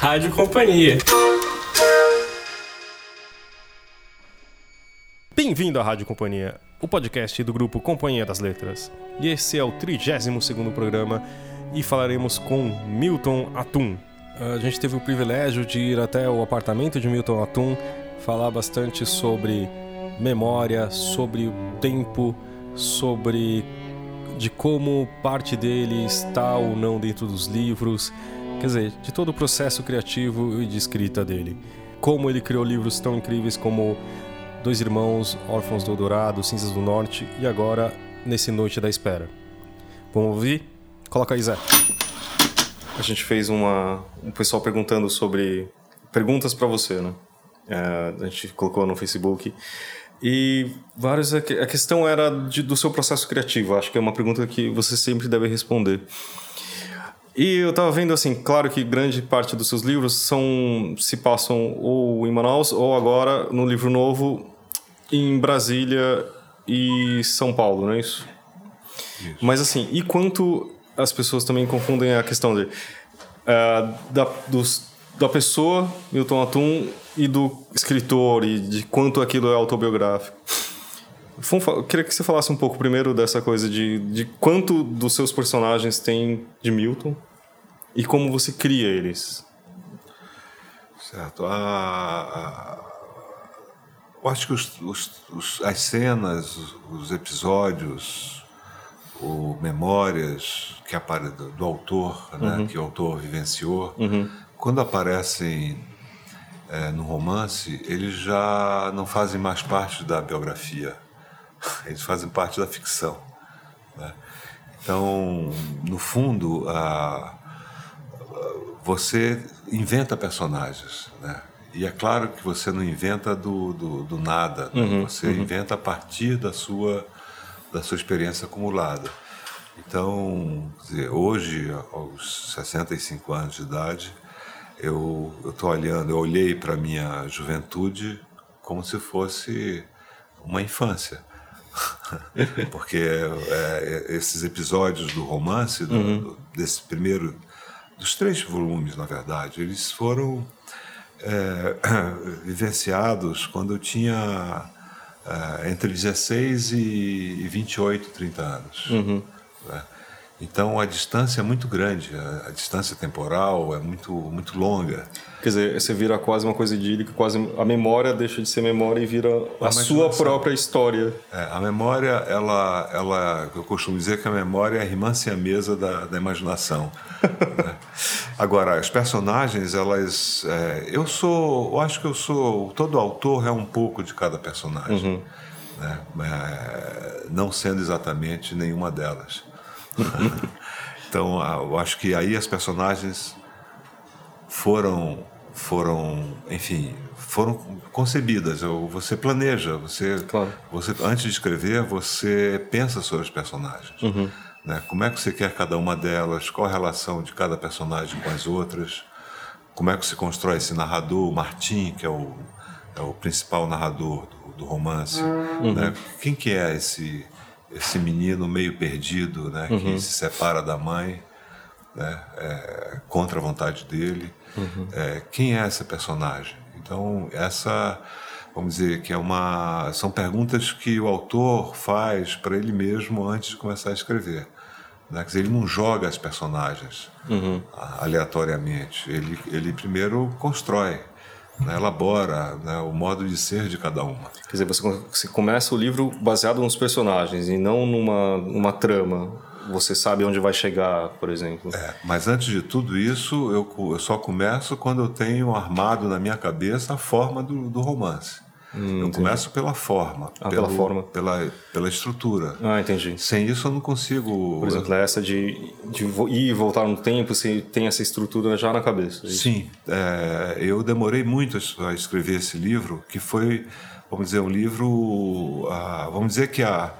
Rádio Companhia. Bem-vindo à Rádio Companhia, o podcast do grupo Companhia das Letras. E esse é o 32º programa e falaremos com Milton Atum. A gente teve o privilégio de ir até o apartamento de Milton Atum, falar bastante sobre memória, sobre o tempo, sobre de como parte dele está ou não dentro dos livros, quer dizer, de todo o processo criativo e de escrita dele. Como ele criou livros tão incríveis como Dois Irmãos, Órfãos do Dourado, Cinzas do Norte e agora Nesse Noite da Espera. Vamos ouvir? Coloca aí, Zé. A gente fez uma. um pessoal perguntando sobre. perguntas para você, né? É, a gente colocou no Facebook. E vários. A questão era de, do seu processo criativo. Acho que é uma pergunta que você sempre deve responder. E eu estava vendo assim, claro que grande parte dos seus livros são se passam ou em Manaus ou agora no livro novo em Brasília e São Paulo, não é isso? isso. Mas assim, e quanto as pessoas também confundem a questão de, uh, da, dos, da pessoa, Milton Atum, e do escritor, e de quanto aquilo é autobiográfico. Eu queria que você falasse um pouco primeiro dessa coisa de, de quanto dos seus personagens tem de Milton e como você cria eles. Certo. A, eu acho que os, os, os, as cenas, os episódios, o memórias que apare, do, do autor, né, uhum. que o autor vivenciou, uhum. quando aparecem é, no romance, eles já não fazem mais parte da biografia, eles fazem parte da ficção. Né? Então, no fundo, a, você inventa personagens, né? E é claro que você não inventa do, do, do nada, né? uhum, você uhum. inventa a partir da sua, da sua experiência acumulada. Então, dizer, hoje, aos 65 anos de idade, eu estou olhando, eu olhei para a minha juventude como se fosse uma infância. Porque é, esses episódios do romance, do, uhum. do, desse primeiro, dos três volumes, na verdade, eles foram é, vivenciados quando eu tinha é, entre 16 e 28, 30 anos. Uhum. Né? Então a distância é muito grande, a, a, distância temporal é muito, muito longa. Quer dizer, você vira quase uma coisa idílica, quase a memória deixa de ser memória e vira a, a sua própria história. É, a memória, ela, ela, eu costumo dizer que a memória é a irmã mesa da, da imaginação. né? Agora, as personagens, elas, é, eu sou, eu acho que eu sou, todo autor é um pouco de cada personagem, uhum. né? É, não sendo exatamente nenhuma delas. então, eu acho que aí as personagens foram, foram, enfim, foram concebidas. Você planeja, você, claro. você antes de escrever, você pensa sobre os personagens. Uhum. Né? Como é que você quer cada uma delas? Qual a relação de cada personagem com as outras? Como é que se constrói esse narrador, o Martim, que é o, é o principal narrador do, do romance? Uhum. Né? Quem que é esse esse menino meio perdido, né, uhum. que se separa da mãe, né, é, contra a vontade dele. Uhum. É, quem é essa personagem? Então essa, vamos dizer que é uma, são perguntas que o autor faz para ele mesmo antes de começar a escrever. Né? Quer dizer, ele não joga as personagens uhum. aleatoriamente. Ele, ele primeiro constrói né, elabora né, o modo de ser de cada uma. Quer dizer, você, você começa o livro baseado nos personagens e não numa, numa trama. Você sabe onde vai chegar, por exemplo. É, mas antes de tudo isso, eu, eu só começo quando eu tenho armado na minha cabeça a forma do, do romance. Hum, eu começo pela forma, ah, pelo, pela forma, pela, pela estrutura. Ah, entendi. Sem isso eu não consigo. Por exemplo, essa de, de ir e voltar no tempo, você tem essa estrutura já na cabeça. É Sim, é, eu demorei muito a escrever esse livro, que foi, vamos dizer, um livro, ah, vamos dizer que a,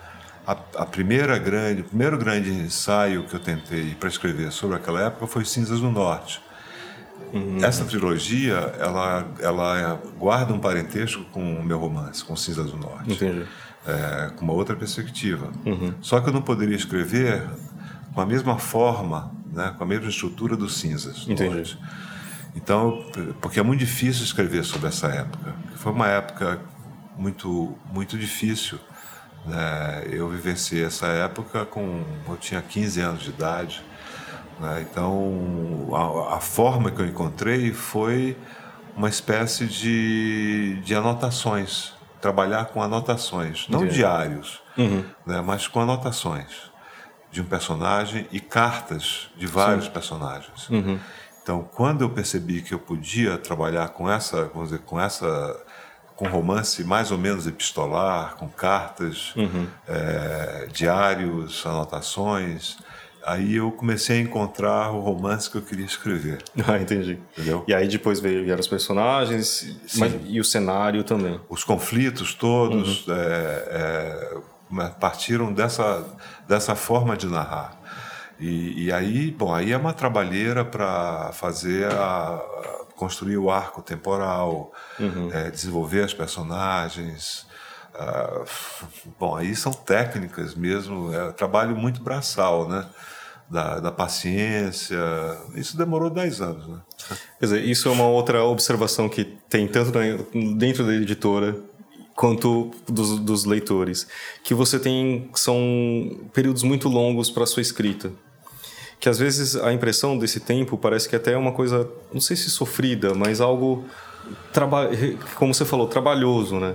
a, a, primeira grande, o primeiro grande ensaio que eu tentei para escrever sobre aquela época foi Cinzas do Norte Uhum. Essa trilogia, ela, ela guarda um parentesco com o meu romance, com Cinzas do Norte. Entendi. É, com uma outra perspectiva. Uhum. Só que eu não poderia escrever com a mesma forma, né, com a mesma estrutura dos Cinzas do Entendi. Norte. Então, porque é muito difícil escrever sobre essa época. Foi uma época muito, muito difícil. Né? Eu vivenciei essa época com. Eu tinha 15 anos de idade. Né? Então, a, a, forma que eu encontrei foi uma espécie de, de anotações. Trabalhar com anotações, não Entendi. diários, uhum. né? mas com anotações de um personagem e cartas de vários Sim. personagens. Uhum. Então, quando eu percebi que eu podia trabalhar com essa, vamos dizer, com essa, com romance mais ou menos epistolar, com cartas, uhum. é, diários, anotações, aí eu comecei a encontrar o romance que eu queria escrever. Ah, entendi. Entendeu? E aí depois veio, vieram os personagens mas, e o cenário também. Os conflitos todos uhum. é, é, partiram dessa, dessa forma de narrar. E, e, aí, bom, aí é uma trabalheira para fazer a, construir o arco temporal, uhum. é, desenvolver as personagens. Uh, bom, aí são técnicas mesmo, é trabalho muito braçal, né? Da, da, paciência. Isso demorou 10 anos, né? Quer dizer, isso é uma outra observação que tem tanto dentro da editora quanto dos, dos leitores, que você tem são períodos muito longos para sua escrita que às vezes a impressão desse tempo parece que até é uma coisa, não sei se sofrida, mas algo, como você falou, trabalhoso, né?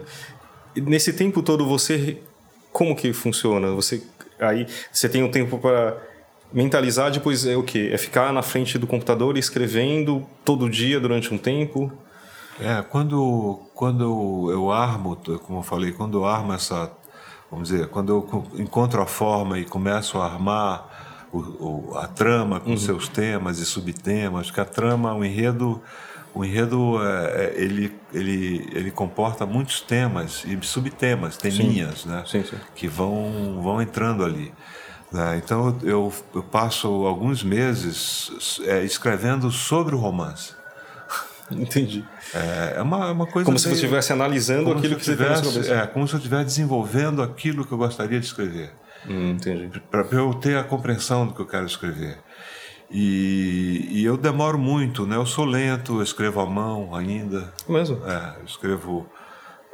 E nesse tempo todo você, como que funciona? Você aí você tem um tempo para mentalizar, depois é o que? É ficar na frente do computador escrevendo todo dia durante um tempo? É, quando, quando eu armo, como eu falei, quando eu armo essa, vamos dizer, quando eu encontro a forma e começo a armar o, o, a trama com uhum. seus temas e subtemas, que a trama, o enredo, o enredo é, é, ele, ele, ele comporta muitos temas e subtemas, teminhas, sim. né? Sim, sim. Que vão, vão entrando ali. Né? Então eu, eu passo alguns meses é, escrevendo sobre o romance. Entendi. É, é uma, é uma coisa. Como se você estivesse analisando aquilo que você tivesse, É, como se eu estivesse desenvolvendo aquilo que eu gostaria de escrever. Hum, entendi. Para eu ter a compreensão do que eu quero escrever. E, e, eu demoro muito, né? Eu sou lento, eu escrevo à mão ainda. Mesmo? É, eu escrevo,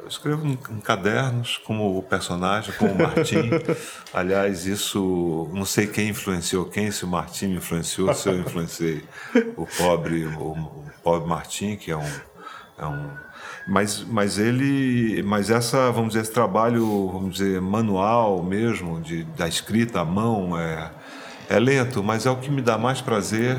eu escrevo em, cadernos, como o personagem, como o Martim. Aliás, isso, não sei quem influenciou quem, se o Martim me influenciou, se eu influenciei o pobre, o, o pobre Martim, que é um, é um mas, mas ele, mas essa, vamos dizer, esse trabalho, vamos dizer, manual mesmo, de, da escrita à mão, é, é lento, mas é o que me dá mais prazer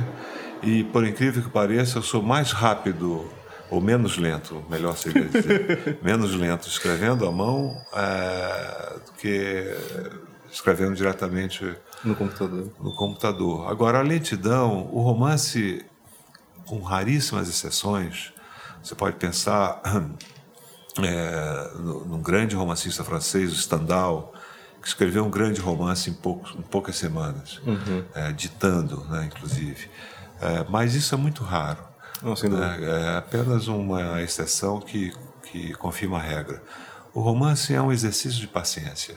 e, por incrível que pareça, eu sou mais rápido ou menos lento, melhor seria dizer, menos lento escrevendo à mão é, do que escrevendo diretamente no computador. No computador. Agora, a lentidão, o romance, com raríssimas exceções, você pode pensar é, num grande romancista francês, o Stendhal, que escreveu um grande romance em, poucos, em poucas semanas, uhum. é, ditando, né, inclusive. É, mas isso é muito raro. Não, é, é apenas uma exceção que, que confirma a regra. O romance é um exercício de paciência.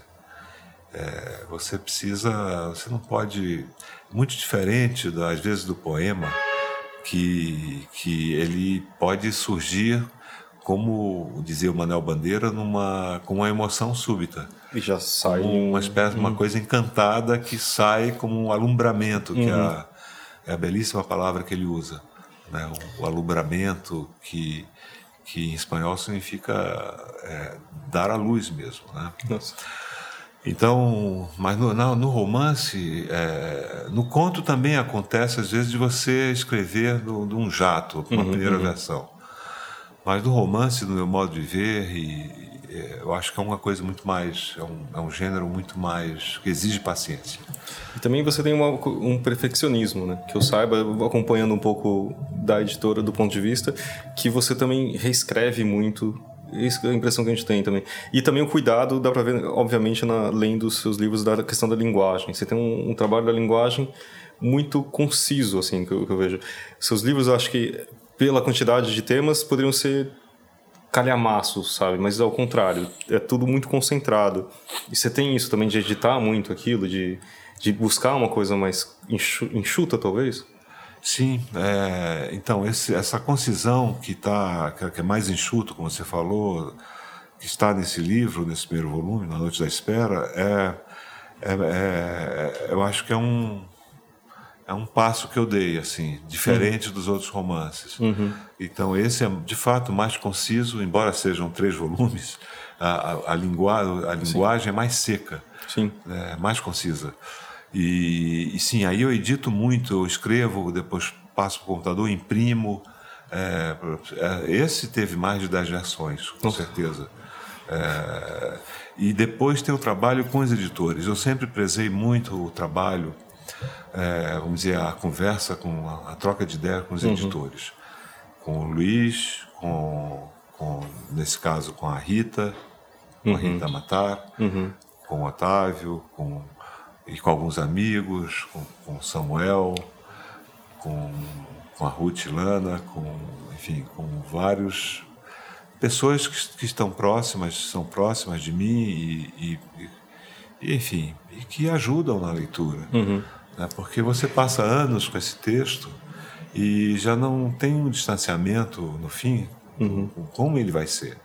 É, você precisa, você não pode, muito diferente às vezes do poema, que, que ele pode surgir, como dizia o Manuel Bandeira, numa, com uma emoção súbita. E já sai. Uma espécie, uma coisa encantada que sai como um alumbramento, que é, a, uhum. é a belíssima palavra que ele usa. Né? O, o alumbramento que, que em espanhol significa é, dar a luz mesmo. Né? Nossa. Então, mas no, no romance, é, no conto também acontece às vezes de você escrever de um jato, uma uhum, primeira uhum. versão. Mas no romance, no meu modo de ver, e, eu acho que é uma coisa muito mais, é um, é um gênero muito mais que exige paciência. E também você tem uma, um perfeccionismo, né? Que eu saiba, acompanhando um pouco da editora do ponto de vista, que você também reescreve muito isso é a impressão que a gente tem também. E também o cuidado, dá para ver, obviamente, na, lendo os seus livros, da questão da linguagem. Você tem um, um trabalho da linguagem muito conciso, assim, que eu, que eu vejo. Seus livros, eu acho que, pela quantidade de temas, poderiam ser calhamaços, sabe? Mas ao contrário, é tudo muito concentrado. E você tem isso também de editar muito aquilo, de, de buscar uma coisa mais enxuta, talvez? Sim, é, então esse, essa concisão que tá, que é mais enxuto, como você falou, que está nesse livro, nesse primeiro volume, Na Noite da Espera, é, é, é eu acho que é um é um passo que eu dei, assim, diferente uhum. dos outros romances. Uhum. Então, esse é, de fato, mais conciso, embora sejam três volumes, a, a, a, lingua, a linguagem sim. é mais seca, sim. É, mais concisa. E, e, sim, aí eu edito muito, eu escrevo, depois passo para o computador, imprimo. É, é, esse teve mais de dez versões, com Nossa. certeza. É, e depois tem o trabalho com os editores. Eu sempre prezei muito o trabalho é, vamos dizer, a conversa, com a, a troca de ideia com os uhum. editores. Com o Luiz, com, com, nesse caso, com a Rita, com uhum. a Rita Matar, uhum. com o Otávio, com, e com alguns amigos, com, com o Samuel, com, com a Ruth Lana, com, enfim, com vários pessoas que, que estão próximas, são próximas de mim e, e, e enfim, e que ajudam na leitura. Uhum né? porque você passa anos com esse texto e já não tem um distanciamento no fim uhum. com como ele vai ser.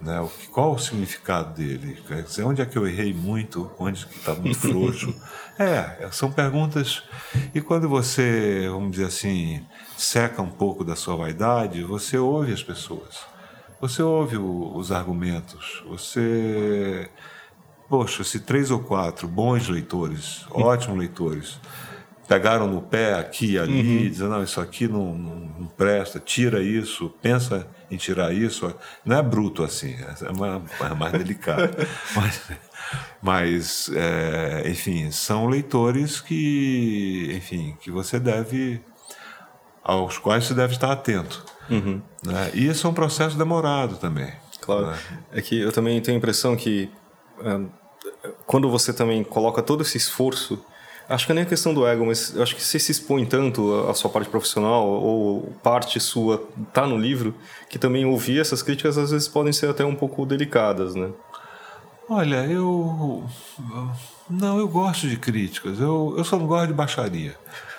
Né? O, qual o significado dele? Quer dizer, onde é que eu errei muito? Onde está muito frouxo? é, são perguntas. E quando você, vamos dizer assim, seca um pouco da sua vaidade, você ouve as pessoas. Você ouve o, os argumentos. Você poxa, se três ou quatro bons leitores, ótimos leitores, pegaram no pé aqui e ali, uhum. dizendo, não, isso aqui não, não, não, presta, tira isso, pensa em tirar isso. Não é bruto assim, é mais, é mais delicado. mas, mas é, enfim, são leitores que, enfim, que você deve, aos quais você deve estar atento. Uhum. Né? E isso é um processo demorado também. Claro. Né? É que eu também tenho a impressão que é, quando você também coloca todo esse esforço, acho que é nem a questão do ego, mas acho que você se expõe tanto à sua parte profissional ou parte sua tá no livro, que também ouvir essas críticas às vezes podem ser até um pouco delicadas, né? Olha, eu. Não, eu gosto de críticas, eu, eu só não gosto de baixaria.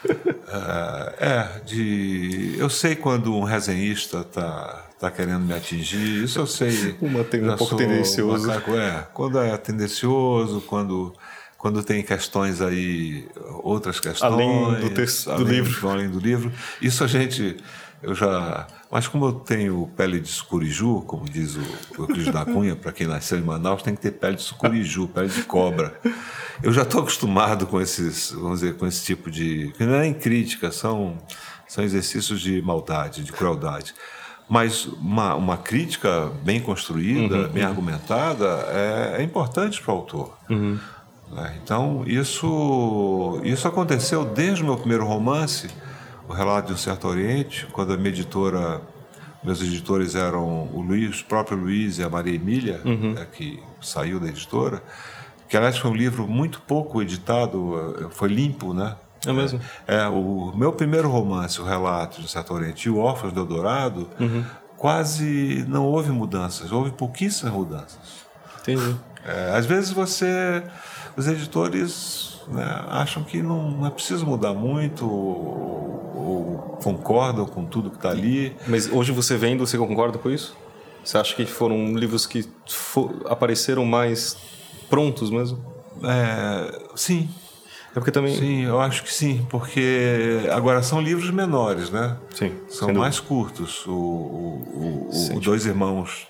É, é, de. Eu sei quando um resenhista está está querendo me atingir. Isso eu sei. Uma tem um pouco tendencioso. Macaco, é, quando é tendencioso, quando quando tem questões aí, outras questões. Além do texto além, do livro. Além do livro. Isso a gente, eu já. Mas como eu tenho pele de sucuriju, como diz o Euclides da Cunha, para quem nasceu em Manaus, tem que ter pele de sucuriju, pele de cobra. Eu já estou acostumado com esses, vamos dizer, com esse tipo de. não é em crítica, são, são exercícios de maldade, de crueldade. Mas uma, uma crítica bem construída, uhum, bem uhum. argumentada, é, é importante para o autor. Uhum. Né? Então, isso, isso aconteceu desde o meu primeiro romance, O Relato de um Certo Oriente, quando a minha editora, meus editores eram o Luiz, o próprio Luiz e a Maria Emília, uhum. né, que saiu da editora, que aliás foi um livro muito pouco editado, eh, foi limpo, né? É mesmo? É, o meu primeiro romance, o Relato de Certo Oriente e o Órfãos do Eldorado, uhum. quase não houve mudanças, houve pouquíssimas mudanças. Entendi. É, às vezes você, os editores né, acham que não, não, é preciso mudar muito ou, ou concordam com tudo que está ali. Mas hoje você vendo, você concorda com isso? Você acha que foram livros que for, apareceram mais prontos mesmo? É, sim, é porque também. Sim, eu acho que sim, porque agora são livros menores, né? Sim. São mais curtos. O, o, o, o Dois Irmãos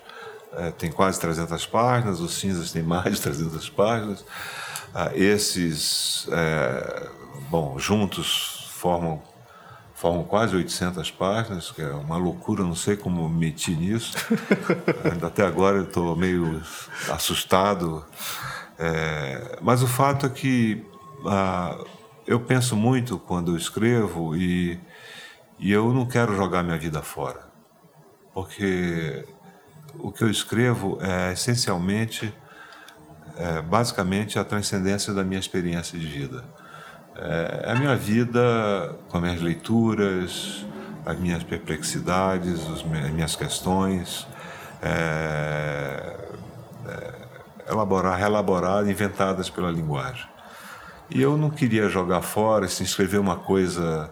é, tem quase 300 páginas, os Cinzas tem mais de 300 páginas. Ah, esses, é, bom, juntos formam formam quase 800 páginas, que é uma loucura, não sei como meti nisso. Até agora eu estou meio assustado. É, mas o fato é que ah, eu penso muito quando eu escrevo e, e eu não quero jogar minha vida fora, porque o que eu escrevo é essencialmente, é, basicamente, a transcendência da minha experiência de vida. É, é a minha vida com as minhas leituras, as minhas perplexidades, as minhas questões, é, é, elaborar, reelaborar, inventadas pela linguagem. E eu não queria jogar fora, se inscrever uma coisa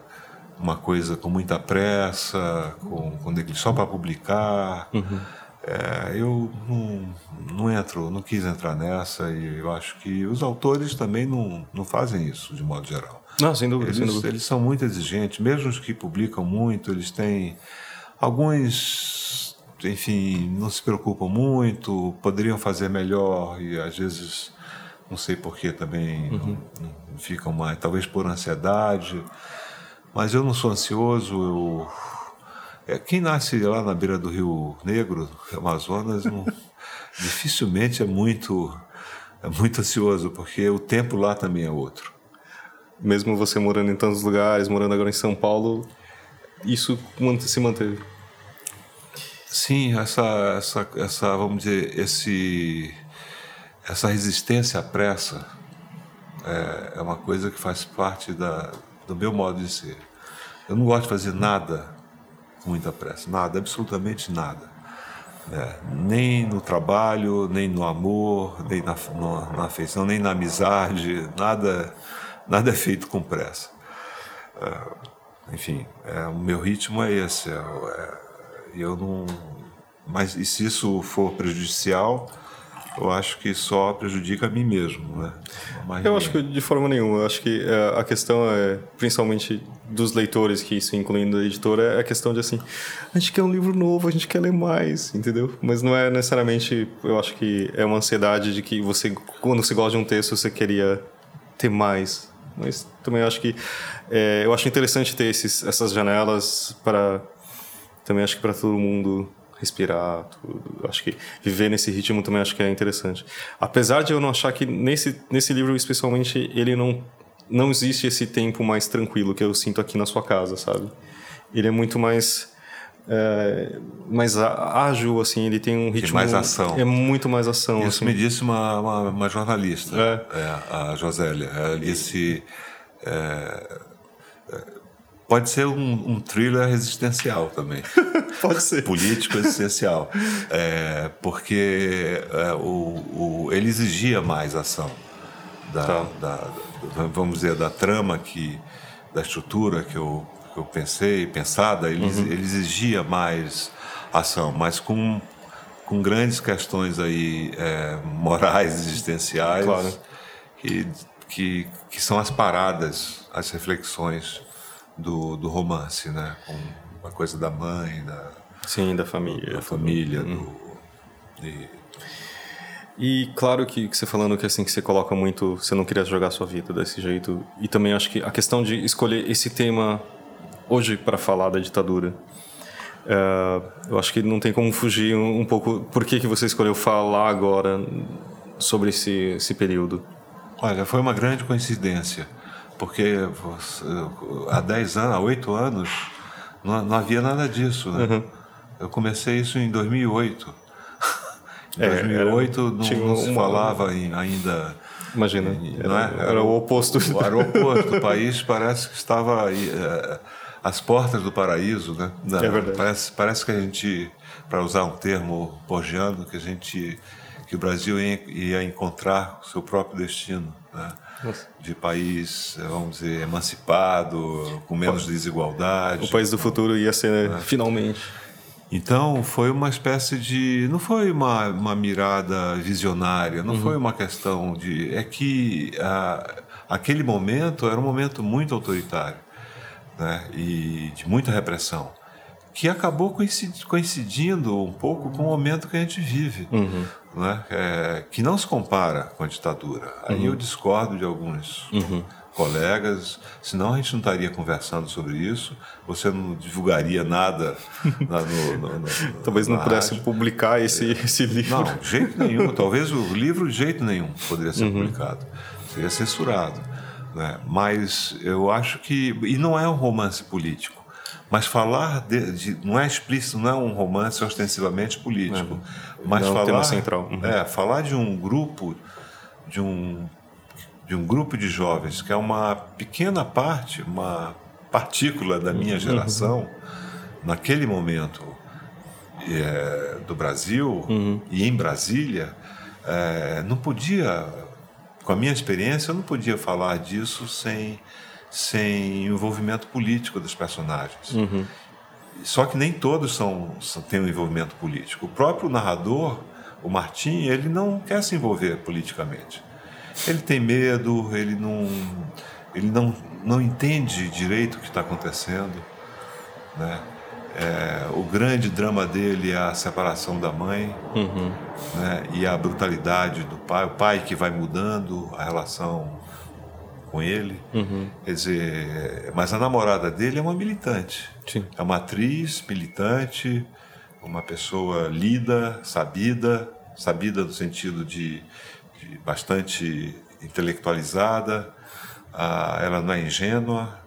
uma coisa com muita pressa, com, com só para publicar. Uhum. É, eu não, não entro, não quis entrar nessa e eu acho que os autores também não, não fazem isso de modo geral. Não, sem dúvida, eles, sem dúvida. eles são muito exigentes, mesmo os que publicam muito, eles têm alguns, enfim, não se preocupam muito, poderiam fazer melhor e às vezes não sei por que também uhum. não, não ficam mais, talvez por ansiedade. Mas eu não sou ansioso, eu é, quem nasce lá na beira do Rio Negro, Amazonas, não, dificilmente é muito, é muito ansioso, porque o tempo lá também é outro. Mesmo você morando em tantos lugares, morando agora em São Paulo, isso se manteve? Sim, essa, essa, essa vamos dizer, esse, essa resistência à pressa é, é uma coisa que faz parte da, do meu modo de ser. Eu não gosto de fazer nada muita pressa, nada, absolutamente nada. É, nem no trabalho, nem no amor, nem na, no, na afeição, nem na amizade, nada, nada é feito com pressa. É, enfim, é, o meu ritmo é esse. É, é, eu não, mas e se isso for prejudicial, eu acho que só prejudica a mim mesmo, né? Mas eu acho que de forma nenhuma. Eu acho que é, a questão é, principalmente dos leitores, que isso incluindo a editora, é a questão de assim, a gente quer um livro novo, a gente quer ler mais, entendeu? Mas não é necessariamente, eu acho que é uma ansiedade de que você, quando você gosta de um texto, você queria ter mais. Mas também acho que é, eu acho interessante ter esses, essas janelas para também acho que para todo mundo respirar, tudo. Acho que viver nesse ritmo também acho que é interessante. Apesar de eu não achar que nesse, nesse livro especialmente ele não não existe esse tempo mais tranquilo que eu sinto aqui na sua casa, sabe? Ele é muito mais é, mais ágil, assim, ele tem um ritmo... Tem mais ação. É muito mais ação. Isso assim. me disse uma, uma, uma jornalista, é. É, a Josélia. Ela disse... É, Pode ser um, um thriller existencial também. Pode ser. Político existencial. É, porque é, o, o, ele exigia mais ação. Da, tá. da, vamos dizer, da trama, que, da estrutura que eu, que eu pensei, pensada, ele, uhum. ele exigia mais ação, mas com, com grandes questões aí é, morais, existenciais, claro. que, que, que são as paradas, as reflexões do, do romance, né? Com a coisa da mãe, da sim, da família, da família, hum. do, de... e claro que, que você falando que assim que você coloca muito, você não queria jogar sua vida desse jeito. E também acho que a questão de escolher esse tema hoje para falar da ditadura. Uh, eu acho que não tem como fugir um, um, pouco. Por que, que você escolheu falar agora sobre esse, esse período? Olha, foi uma grande coincidência porque há 10 anos, há 8 anos, não, não, havia nada disso. Né? Uhum. Eu comecei isso em 2008. Em 2008 é, não, não, se uma... falava ainda. Imagina, em, era, é? era, era, o oposto. O, era o oposto. o país parece que estava é, às portas do paraíso. Né? é verdade. Parece, parece que a gente, para usar um termo borgiano, que a gente que o Brasil ia, ia encontrar o seu próprio destino. Né? De país, vamos dizer, emancipado, com menos desigualdade. O país do futuro ia ser, né? finalmente. Então foi uma espécie de. Não foi uma, uma mirada visionária, não uhum. foi uma questão de. É que a, aquele momento era um momento muito autoritário né? e de muita repressão, que acabou coincidindo um pouco com o momento que a gente vive. Uhum né? É, que não se compara com a ditadura. Aí uhum. eu discordo de alguns uhum. colegas, senão a gente não estaria conversando sobre isso, você não divulgaria nada no, no, no, Talvez não pudesse rádio. publicar esse, é. esse livro. Não, de jeito nenhum. Talvez o livro de jeito nenhum poderia ser uhum. publicado. Seria censurado. Né? Mas eu acho que. E não é um romance político. Mas falar de, de, não é explícito, não é um romance ostensivamente político, é, mas não falar tema central. Uhum. é falar de um grupo de um de um grupo de jovens que é uma pequena parte, uma partícula da minha uhum. geração uhum. naquele momento é, do Brasil uhum. e em Brasília, é, não podia, com a minha experiência, eu não podia falar disso sem sem envolvimento político dos personagens. Uhum. Só que nem todos são, têm um envolvimento político. O próprio narrador, o Martim, ele não quer se envolver politicamente. Ele tem medo, ele não, ele não, não entende direito o que está acontecendo. Né? É, o grande drama dele é a separação da mãe uhum. né? e a brutalidade do pai, o pai que vai mudando a relação com ele. Uhum. Quer dizer, mas a namorada dele é uma militante. Sim. É uma atriz militante, uma pessoa lida, sabida, sabida no sentido de, de bastante intelectualizada. Ah, ela não é ingênua,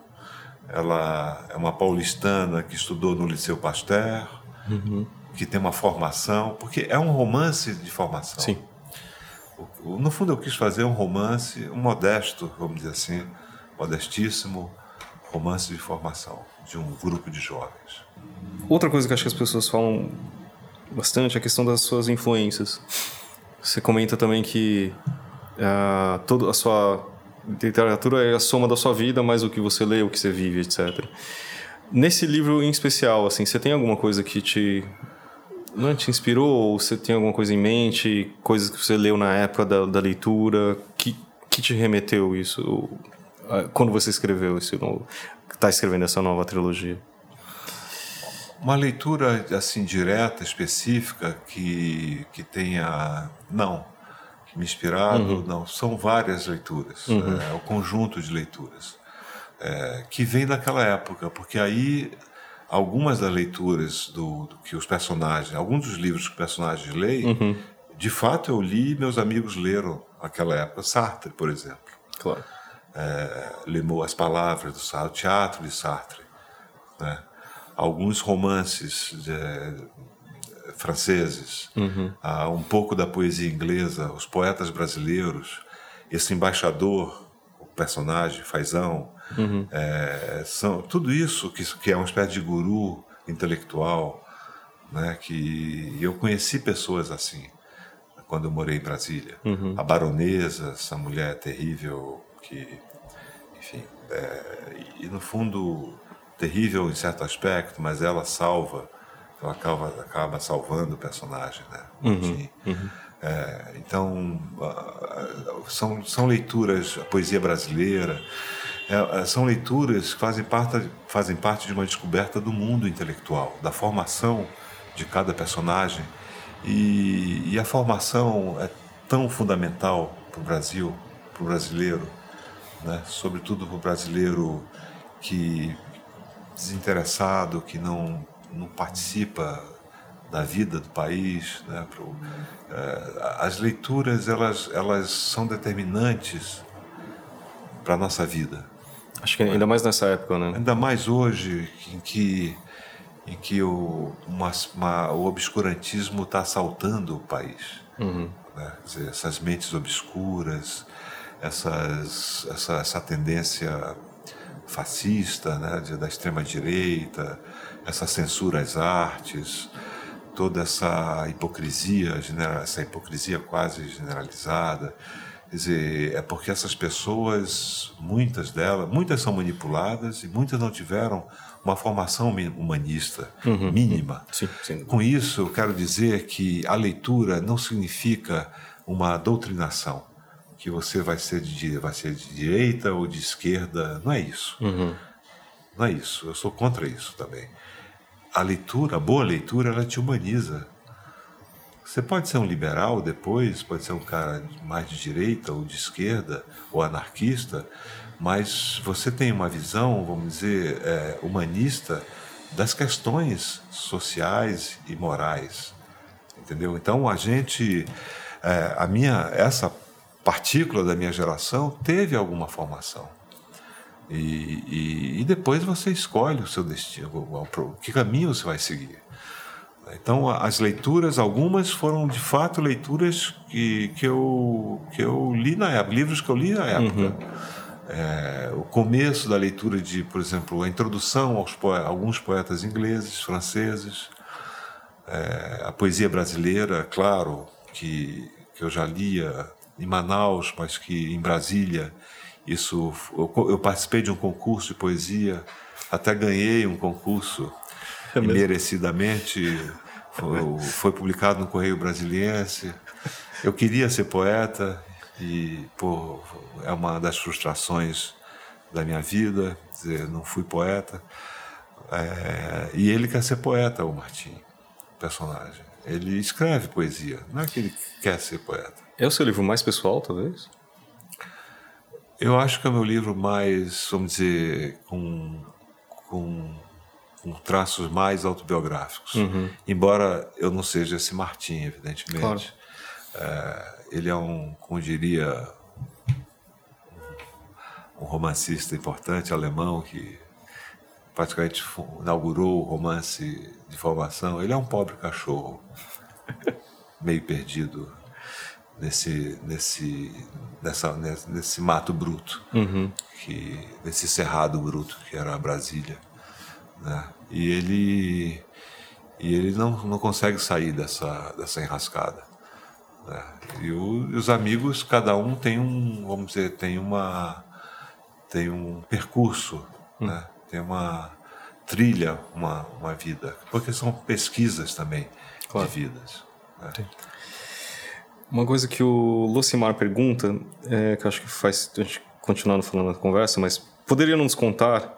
ela é uma paulistana que estudou no Liceu Pasteur, uhum. que tem uma formação, porque é um romance de formação. Sim. No fundo, eu quis fazer um romance, um modesto, vamos dizer assim, modestíssimo romance de formação de um grupo de jovens. Outra coisa que acho que as pessoas falam bastante é a questão das suas influências. Você comenta também que uh, toda a sua literatura é a soma da sua vida, mais o que você lê, o que você vive, etc. Nesse livro em especial, assim, você tem alguma coisa que te não te inspirou ou você tem alguma coisa em mente, coisas que você leu na época da, da leitura, que, que te remeteu isso quando você escreveu esse novo, está escrevendo essa nova trilogia? Uma leitura assim direta, específica que que tenha não me inspirado, uhum. não. São várias leituras, uhum. é, o conjunto de leituras é, que vem daquela época, porque aí algumas das leituras do, do, que os personagens, alguns dos livros que os personagens leem, uhum. de fato eu li e meus amigos leram naquela época. Sartre, por exemplo. Claro. É, Lemou as palavras do Sartre, o teatro de Sartre. Né? Alguns romances de, franceses, uhum. uh, um pouco da poesia inglesa, os poetas brasileiros, esse embaixador, personagem, Fazão, uhum. é, são tudo isso que, que é uma espécie de guru intelectual, né, que eu conheci pessoas assim quando eu morei em Brasília. Uhum. A baronesa, essa mulher terrível que, enfim, é, e no fundo terrível em certo aspecto, mas ela salva ela acaba, acaba salvando o personagem, né? Uhum, uhum. É, então, são, são leituras, a poesia brasileira, é, é, são leituras que fazem parte, fazem parte de uma descoberta do mundo intelectual, da formação de cada personagem. E, e a formação é tão fundamental para o Brasil, para o brasileiro, né? sobretudo para o brasileiro que desinteressado, que não não participa da vida do país. Né? Pro, é, as leituras elas, elas são determinantes para a nossa vida. Acho que ainda mais nessa época, né? Ainda mais hoje, em que, em que o, uma, uma, o obscurantismo está assaltando o país. Uhum. Né? Dizer, essas mentes obscuras, essas, essa, essa tendência fascista né? da extrema-direita, essa censura às artes, toda essa hipocrisia, essa hipocrisia quase generalizada. Quer dizer, é porque essas pessoas, muitas delas, muitas são manipuladas e muitas não tiveram uma formação humanista uhum, mínima. Sim, sim. Com isso, eu quero dizer que a leitura não significa uma doutrinação, que você vai ser de, vai ser de direita ou de esquerda. Não é isso. Uhum. Não é isso. Eu sou contra isso também a leitura, a boa leitura, ela te humaniza. Você pode ser um liberal depois, pode ser um cara mais de direita ou de esquerda, ou anarquista, mas você tem uma visão, vamos dizer, é, humanista das questões sociais e morais, entendeu? Então a gente, é, a minha, essa partícula da minha geração teve alguma formação. E, e, e, depois você escolhe o seu destino, o, que caminho você vai seguir. Então, as leituras, algumas foram de fato leituras que, que, eu, que eu li na época, livros que eu li na época. Uhum. É, o começo da leitura de, por exemplo, a introdução aos poetas, alguns poetas ingleses, franceses, é, a poesia brasileira, claro, que, que eu já lia em Manaus, mas que em Brasília Isso, eu, eu participei de um concurso de poesia, até ganhei um concurso é merecidamente. Foi, foi, publicado no Correio Brasiliense. Eu queria ser poeta e pô, é uma das frustrações da minha vida, dizer, não fui poeta. É, e ele quer ser poeta, o Martim, personagem. Ele escreve poesia, não é que ele quer ser poeta. É o seu livro mais pessoal, talvez? Eu acho que é o meu livro mais, vamos dizer, com, com, com traços mais autobiográficos. Uhum. Embora eu não seja esse Martim, evidentemente. Claro. É, ele é um, como diria, um romancista importante alemão que praticamente inaugurou o romance de formação. Ele é um pobre cachorro, meio perdido nesse nesse nessa nesse mato bruto, uhum. que nesse cerrado bruto que era Brasília, né? E ele e ele não, não consegue sair dessa dessa enrascada. Né? E, o, e os amigos, cada um tem um, vamos dizer, tem uma tem um percurso, hum. né? tem uma trilha, uma, uma vida, porque são pesquisas também claro. de vidas. Né? Uma coisa que o Lucimar pergunta, é, que acho que faz a gente continuando falando na conversa, mas poderia nos contar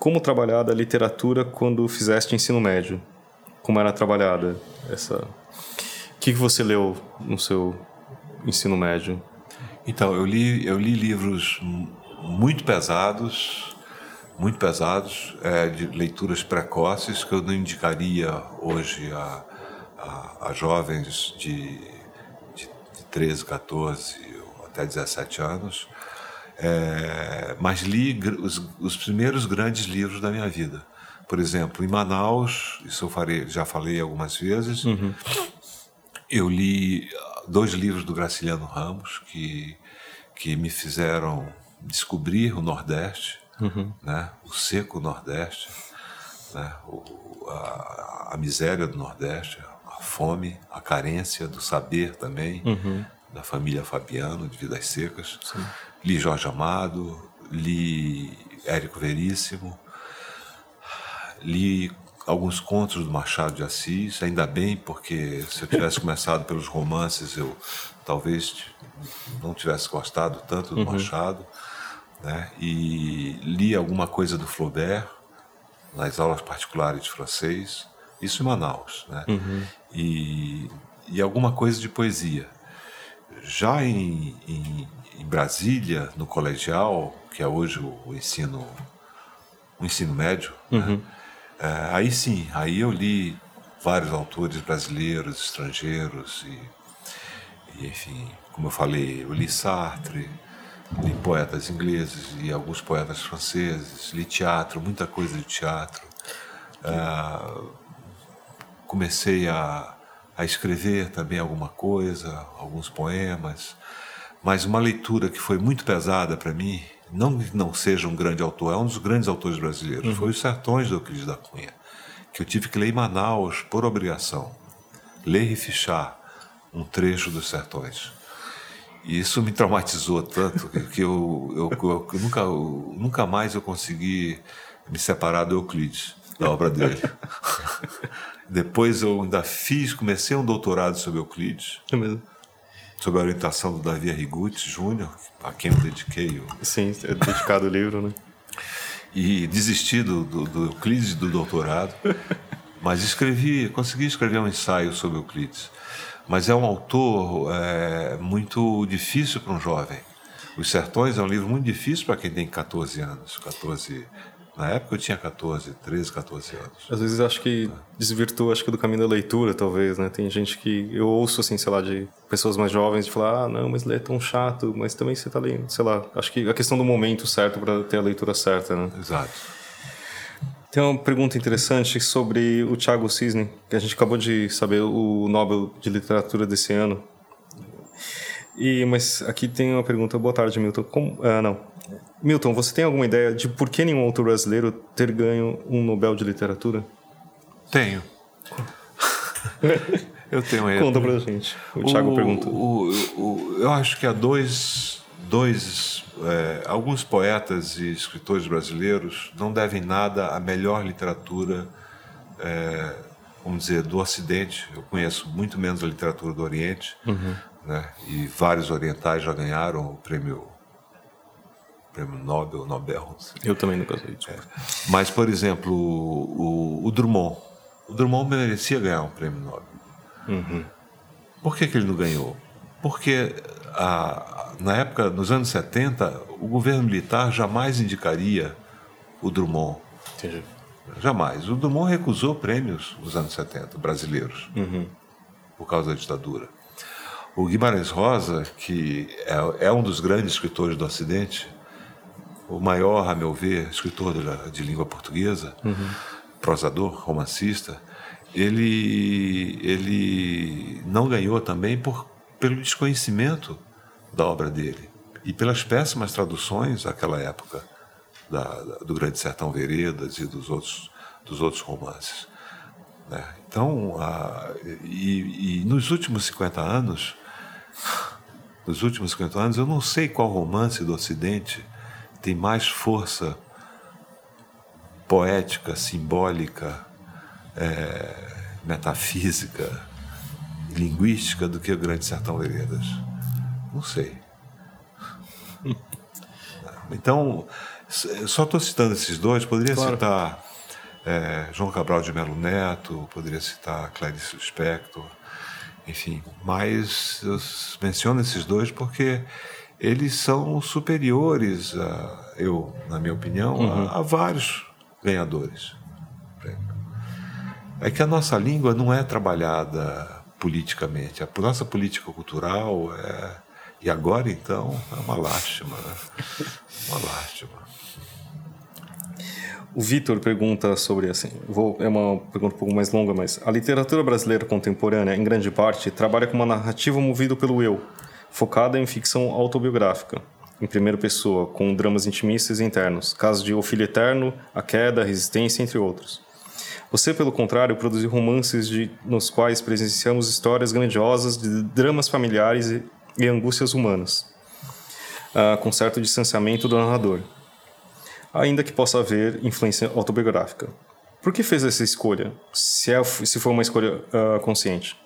como trabalhada a literatura quando fizeste ensino médio? Como era trabalhada essa? O que, que você leu no seu ensino médio? Então, eu li, eu li livros muito pesados, muito pesados, é, de leituras precoces que eu não indicaria hoje a, a, a jovens de 13, 14 até 17 anos. É, mas li os, os, primeiros grandes livros da minha vida. Por exemplo, em Manaus, isso eu farei, já falei algumas vezes, uhum. eu li dois livros do Graciliano Ramos que, que me fizeram descobrir o Nordeste, uhum. né? o seco Nordeste, né? o, a, a, miséria do Nordeste, fome, a carência do saber também, uhum. da família Fabiano, de Vidas Secas. Sim. Li Jorge Amado, li Érico Veríssimo, li alguns contos do Machado de Assis, ainda bem, porque se eu tivesse começado pelos romances, eu talvez não tivesse gostado tanto do uhum. Machado né? e li alguma coisa do Flaubert nas aulas particulares de francês, isso em Manaus, né? Uhum. E, e alguma coisa de poesia. Já em, em, em, Brasília, no colegial, que é hoje o, ensino, o ensino médio, né? uhum. né? é, aí sim, aí eu li vários autores brasileiros, estrangeiros e, e enfim, como eu falei, eu li Sartre, li poetas ingleses, li alguns poetas franceses, li teatro, muita coisa de teatro. Uh, comecei a, a escrever também alguma coisa, alguns poemas, mas uma leitura que foi muito pesada para mim, não que não seja um grande autor, é um dos grandes autores brasileiros, uhum. foi Os Sertões do Euclides da Cunha, que eu tive que ler em Manaus por obrigação. Ler e fichar um trecho dos Sertões. E isso me traumatizou tanto que eu, eu, eu, eu nunca, nunca mais eu consegui me separar do Euclides, da obra dele. Depois eu ainda fiz, comecei um doutorado sobre Euclides. É mesmo? Sob a orientação do Davi Arrigucci Júnior, a quem eu dediquei. O... Sim, é dedicado o livro, né? E desisti do, do, do Euclides do doutorado, mas escrevi, consegui escrever um ensaio sobre Euclides mas é um autor é, muito difícil para um jovem. Os Sertões é um livro muito difícil para quem tem 14 anos, 14 na época eu tinha 14, 13, 14 anos. Às vezes acho que desvirtua acho que do caminho da leitura, talvez, né? Tem gente que eu ouço assim, sei lá, de pessoas mais jovens de falar: "Ah, não, mas ler é tão chato", mas também você está lendo, sei lá. Acho que a questão do momento certo para ter a leitura certa, né? Exato. Tem uma pergunta interessante sobre o Thiago Cisne, que a gente acabou de saber o Nobel de Literatura desse ano. E, mas aqui tem uma pergunta. Boa tarde, Milton. Como, ah, não. Milton, você tem alguma ideia de por que nenhum autor brasileiro ter ganho um Nobel de Literatura? Tenho. eu tenho aí. Conta pra gente. O Thiago perguntou. O, o, eu acho que há dois, dois, é, alguns poetas e escritores brasileiros não devem nada à melhor literatura, é, vamos dizer, do Ocidente. Eu conheço muito menos a literatura do Oriente, uhum. Né? e vários orientais já ganharam o prêmio prêmio Nobel, Nobel. Eu também nunca sei. É. Mas, por exemplo, o, o, o, Drummond. O Drummond merecia ganhar um prêmio Nobel. Uhum. Por que, que ele não ganhou? Porque a, na época, nos anos 70, o governo militar jamais indicaria o Drummond. Entendi. Jamais. O Drummond recusou prêmios nos anos 70, brasileiros, uhum. por causa da ditadura. O Guimarães Rosa, que é, é, um dos grandes escritores do Ocidente, o maior, a meu ver, escritor de, de língua portuguesa, uhum. prosador, romancista, ele, ele não ganhou também por, pelo desconhecimento da obra dele e pelas péssimas traduções daquela época da, da, do Grande Sertão Veredas e dos outros, dos outros romances. Né? Então, a, e, e nos últimos 50 anos, nos últimos 50 anos, eu não sei qual romance do Ocidente tem mais força poética, simbólica, é, metafísica, linguística do que o Grande Sertão Veredas. Não sei. Então, só estou citando esses dois, poderia claro. citar é, João Cabral de Melo Neto, poderia citar Clarice Lispector, enfim, mas eu menciono esses dois porque eles são superiores, a, eu, na minha opinião, uhum. a, a, vários ganhadores. É que a nossa língua não é trabalhada politicamente. A nossa política cultural é. E agora, então, é uma lástima. Né? Uma lástima. O Vitor pergunta sobre assim, vou, é uma pergunta um pouco mais longa, mas a literatura brasileira contemporânea, em grande parte, trabalha com uma narrativa movida pelo eu, focada em ficção autobiográfica, em primeira pessoa, com dramas intimistas e internos, casos de O Filho Eterno, A Queda, a Resistência, entre outros. Você, pelo contrário, produziu romances de, nos quais presenciamos histórias grandiosas de dramas familiares e, e angústias humanas, uh, com certo distanciamento do narrador, ainda que possa haver influência autobiográfica. Por que fez essa escolha, se, é, se foi uma escolha uh, consciente?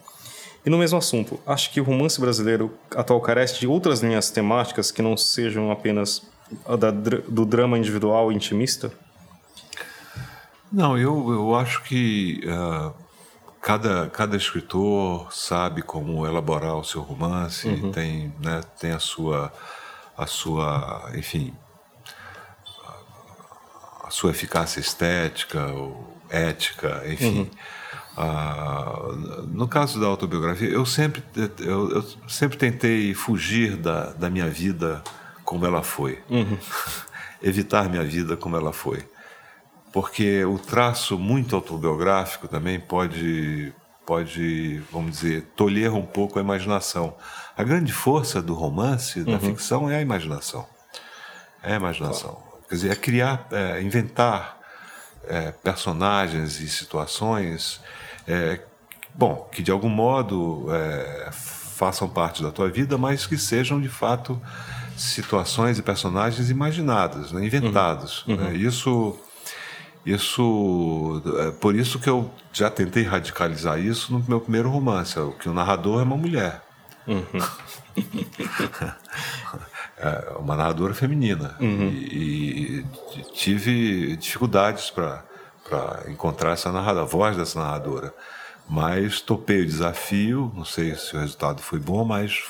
E no mesmo assunto, acho que o romance brasileiro atual carece de outras linhas temáticas que não sejam apenas da, do drama individual e intimista? Não, eu, eu acho que uh, cada, cada escritor sabe como elaborar o seu romance, uhum. tem, né, tem a sua, a sua, enfim, a sua eficácia estética ou ética, enfim. Uhum. Ah, no caso da autobiografia, eu sempre, eu, eu, sempre tentei fugir da, da minha vida como ela foi. Uhum. Evitar minha vida como ela foi. Porque o traço muito autobiográfico também pode, pode, vamos dizer, tolher um pouco a imaginação. A grande força do romance, da uhum. ficção, é a imaginação. É a imaginação. Quer dizer, é criar, é inventar é, personagens e situações é, bom, que de algum modo é, façam parte da tua vida, mas que sejam de fato situações e personagens imaginados, né, inventados. Uhum. Né? Isso, isso, é por isso que eu já tentei radicalizar isso no meu primeiro romance, que o narrador é uma mulher. Uhum. é uma narradora feminina uhum. e, e, tive dificuldades para para encontrar essa narradora, a voz dessa narradora. Mas topei o desafio, não sei se o resultado foi bom, mas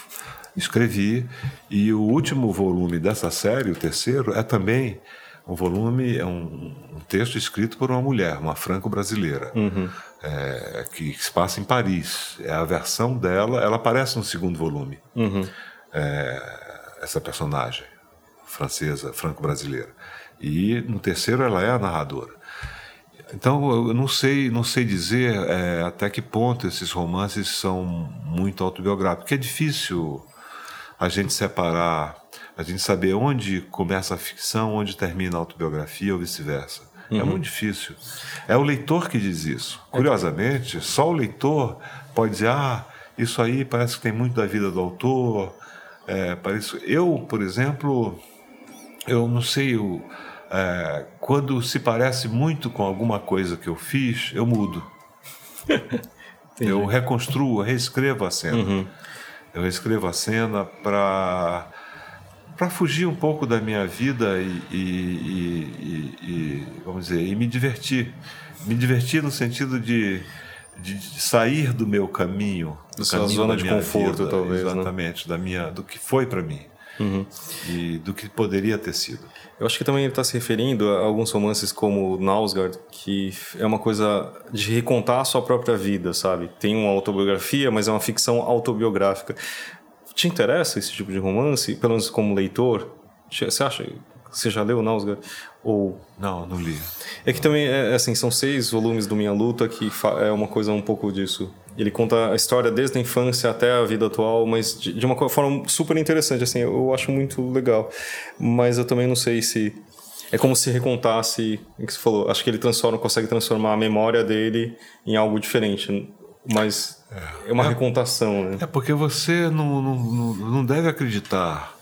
escrevi. E o último volume dessa série, o terceiro, é também um volume, é um, um texto escrito por uma mulher, uma franco-brasileira, uhum. é, que, que, se passa em Paris. É a versão dela, ela aparece no segundo volume, uhum. é, essa personagem francesa, franco-brasileira. E no terceiro ela é a narradora. Então eu não sei, não sei dizer é, até que ponto esses romances são muito autobiográficos, é difícil a gente separar, a gente saber onde começa a ficção, onde termina a autobiografia ou vice-versa. É uhum. É muito difícil. É o leitor que diz isso. Curiosamente, só o leitor pode dizer: ah, isso aí parece que tem muito da vida do autor, é, para isso. Eu, por exemplo, eu não sei, eu, é, quando se parece muito com alguma coisa que eu fiz, eu mudo. eu reconstruo, reescrevo a cena. Uhum. Eu reescrevo a cena para para fugir um pouco da minha vida e, e, e, e, vamos dizer e me divertir me divertir no sentido de, de, de sair do meu caminho da sua zona de conforto vida, talvez né? exatamente né? da minha do que foi para mim uhum. e do que poderia ter sido eu acho que também ele está se referindo a alguns romances como Nausgard, que é uma coisa de recontar a sua própria vida, sabe? Tem uma autobiografia, mas é uma ficção autobiográfica. Te interessa esse tipo de romance, pelo menos como leitor? Você acha? Você já leu Nausgard? Ou não, não li. É que também é assim, são seis volumes do Minha Luta que é uma coisa um pouco disso. Ele conta a história desde a infância até a vida atual, mas de, de uma forma super interessante, assim, eu acho muito legal. Mas eu também não sei se é como se recontasse, o que você falou, acho que ele transforma, consegue transformar a memória dele em algo diferente, mas é, é uma é, recontação, né? É porque você não, não, não deve acreditar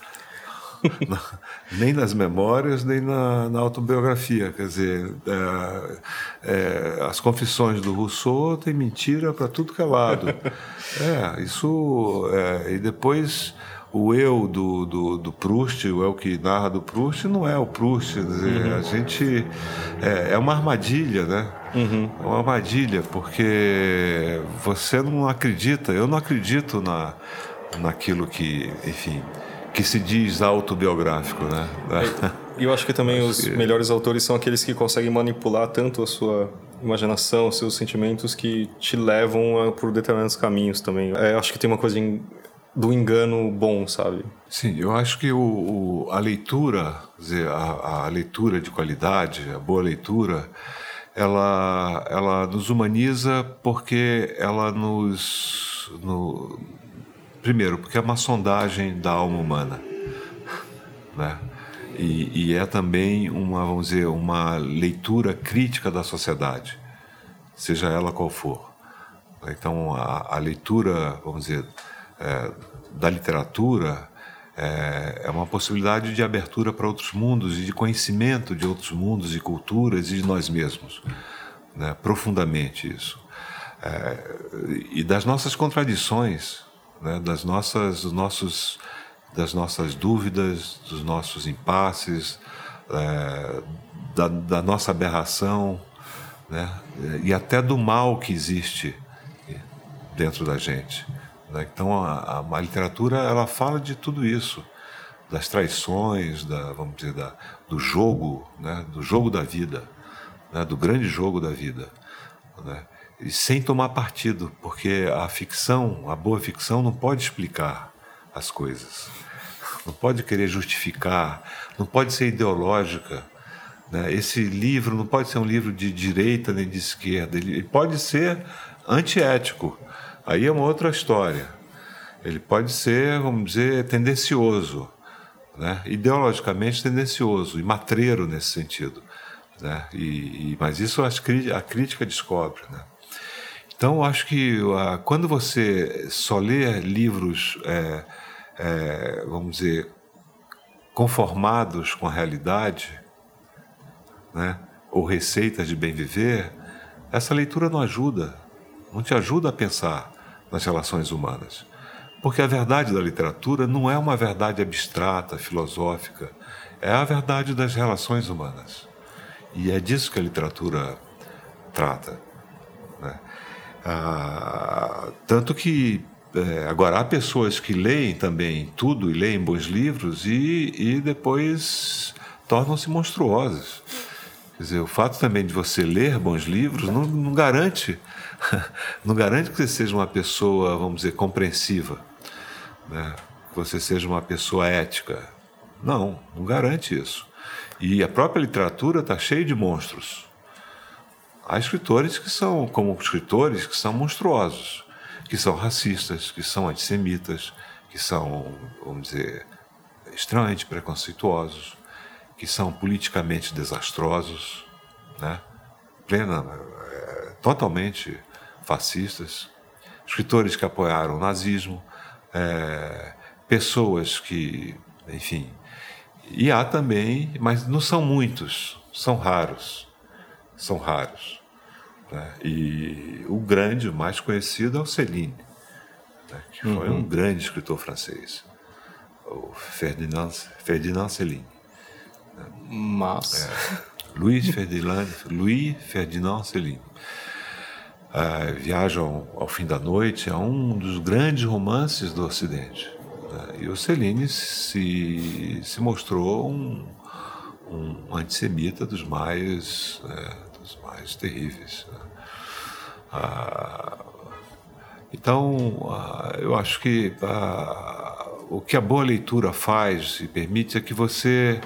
nem nas memórias, nem na, na autobiografia. Quer dizer, é, é, as confissões do Rousseau tem mentira para tudo que é lado. É, isso. É, e depois o eu do, do, do, Proust, o eu que narra do Proust, não é o Proust. Quer dizer, uhum. A gente. É, é, uma armadilha, né? Uhum. É uma armadilha, porque você não acredita, eu não acredito na, naquilo que, enfim que se diz autobiográfico, né? E eu acho que também acho os que... melhores autores são aqueles que conseguem manipular tanto a sua imaginação, seus sentimentos que te levam a, por determinados caminhos também. É, acho que tem uma coisa do engano bom, sabe? Sim, eu acho que o, o a leitura, dizer, a, a, leitura de qualidade, a boa leitura, ela, ela nos humaniza porque ela nos, no, Primeiro, porque é uma sondagem da alma humana, né? E, e, é também uma, vamos dizer, uma leitura crítica da sociedade, seja ela qual for. Então, a, a leitura, vamos dizer, é, da literatura é, é, uma possibilidade de abertura para outros mundos e de conhecimento de outros mundos e culturas e de nós mesmos, né? profundamente isso. É, e das nossas contradições, né, das nossas, dos nossos, das nossas dúvidas, dos nossos impasses, é, da, da, nossa aberração, né, e até do mal que existe dentro da gente. Né? Então a, a, a, literatura ela fala de tudo isso, das traições, da, vamos dizer, da, do jogo, né, do jogo da vida, né, do grande jogo da vida. Né? Sem tomar partido, porque a ficção, a boa ficção, não pode explicar as coisas, não pode querer justificar, não pode ser ideológica. Né? Esse livro não pode ser um livro de direita nem de esquerda, ele pode ser antiético, aí é uma outra história. Ele pode ser, vamos dizer, tendencioso, né? ideologicamente tendencioso e matreiro nesse sentido. Né? E, e, mas isso a crítica descobre. Né? Então, acho que uh, quando você só lê livros, é, é, vamos dizer, conformados com a realidade, né, ou receitas de bem viver, essa leitura não ajuda, não te ajuda a pensar nas relações humanas. Porque a verdade da literatura não é uma verdade abstrata, filosófica, é a verdade das relações humanas. E é disso que a literatura trata. Ah, tanto que é, agora há pessoas que leem também tudo e leem bons livros e, e depois tornam-se monstruosas. Quer dizer, o fato também de você ler bons livros não, não garante não garante que você seja uma pessoa, vamos dizer, compreensiva, né? que você seja uma pessoa ética. Não, não garante isso. E a própria literatura está cheia de monstros. Há escritores que são, como escritores, que são monstruosos, que são racistas, que são antissemitas, que são, vamos dizer, extremamente preconceituosos, que são politicamente desastrosos, né? Plena, é, totalmente fascistas, escritores que apoiaram o nazismo, é, pessoas que, enfim, e há também, mas não são muitos, são raros, são raros. Né? E o grande, o mais conhecido é o Céline, né? que foi uhum. um grande escritor francês, o Ferdinand, Ferdinand Céline. Mas... É, Louis Ferdinand, Louis Ferdinand Céline. Uh, Viajam ao Fim da Noite é um dos grandes romances do Ocidente. Né? E o Céline se, se mostrou um, um antissemita dos mais, é, mais terríveis. Né? Ah, então, ah, eu acho que ah, o que a boa leitura faz e permite é que você,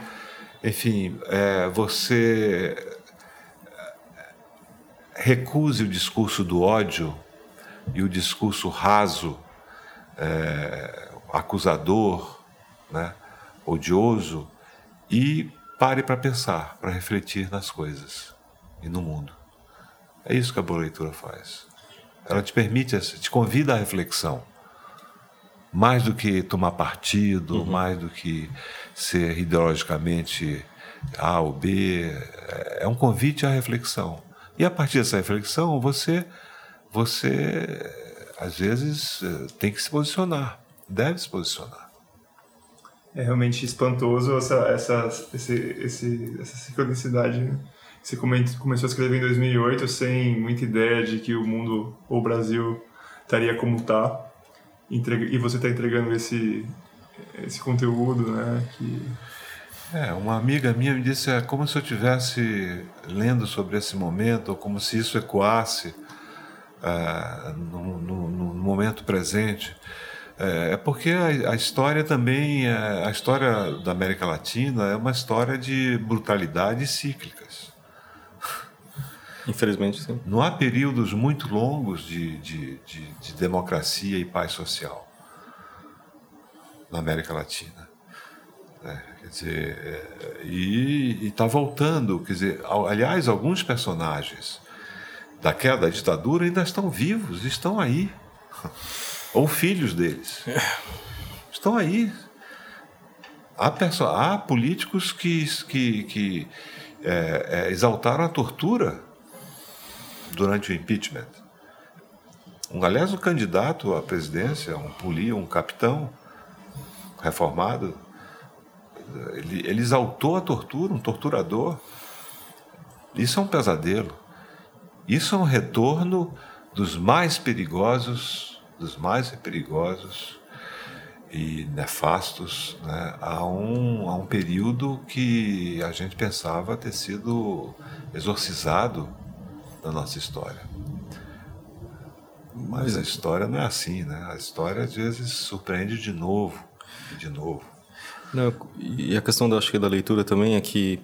enfim, é, você recuse o discurso do ódio e o discurso raso, é, acusador, né, odioso, e pare para pensar, para refletir nas coisas e no mundo. É isso que a boa leitura faz. Ela te permite, te convida à reflexão. Mais do que tomar partido, uhum. mais do que ser ideologicamente A ou B, é um convite à reflexão. E a partir dessa reflexão, você, você às vezes tem que se posicionar, deve se posicionar. É realmente espantoso essa, essa, esse, esse, essa sincronicidade. Né? Você começou a escrever em 2008 sem muita ideia de que o mundo, ou o Brasil, estaria como está. E você está entregando esse, esse conteúdo, né? Que é, uma amiga minha me disse, é como se eu estivesse lendo sobre esse momento, ou como se isso ecoasse uh, no, no, no, momento presente. É, é porque a, a, história também, é, a história da América Latina é uma história de brutalidades cíclicas. Infelizmente, sim. Não há períodos muito longos de, de, de, de democracia e paz social na América Latina. É, quer dizer, é, e está voltando. Quer dizer, aliás, alguns personagens da queda da ditadura ainda estão vivos, estão aí. Ou filhos deles. Estão aí. Há, há políticos que, que, que é, é, exaltaram a tortura durante o impeachment. Um, aliás, o candidato à presidência, um polícia, um capitão reformado, ele, ele exaltou a tortura, um torturador. Isso é um pesadelo. Isso é um retorno dos mais perigosos, dos mais perigosos e nefastos né, a, um, a um período que a gente pensava ter sido exorcizado na nossa história. Mas a história não é assim, né? A história às vezes surpreende de novo, de novo. Não, e a questão da, acho que da leitura também é que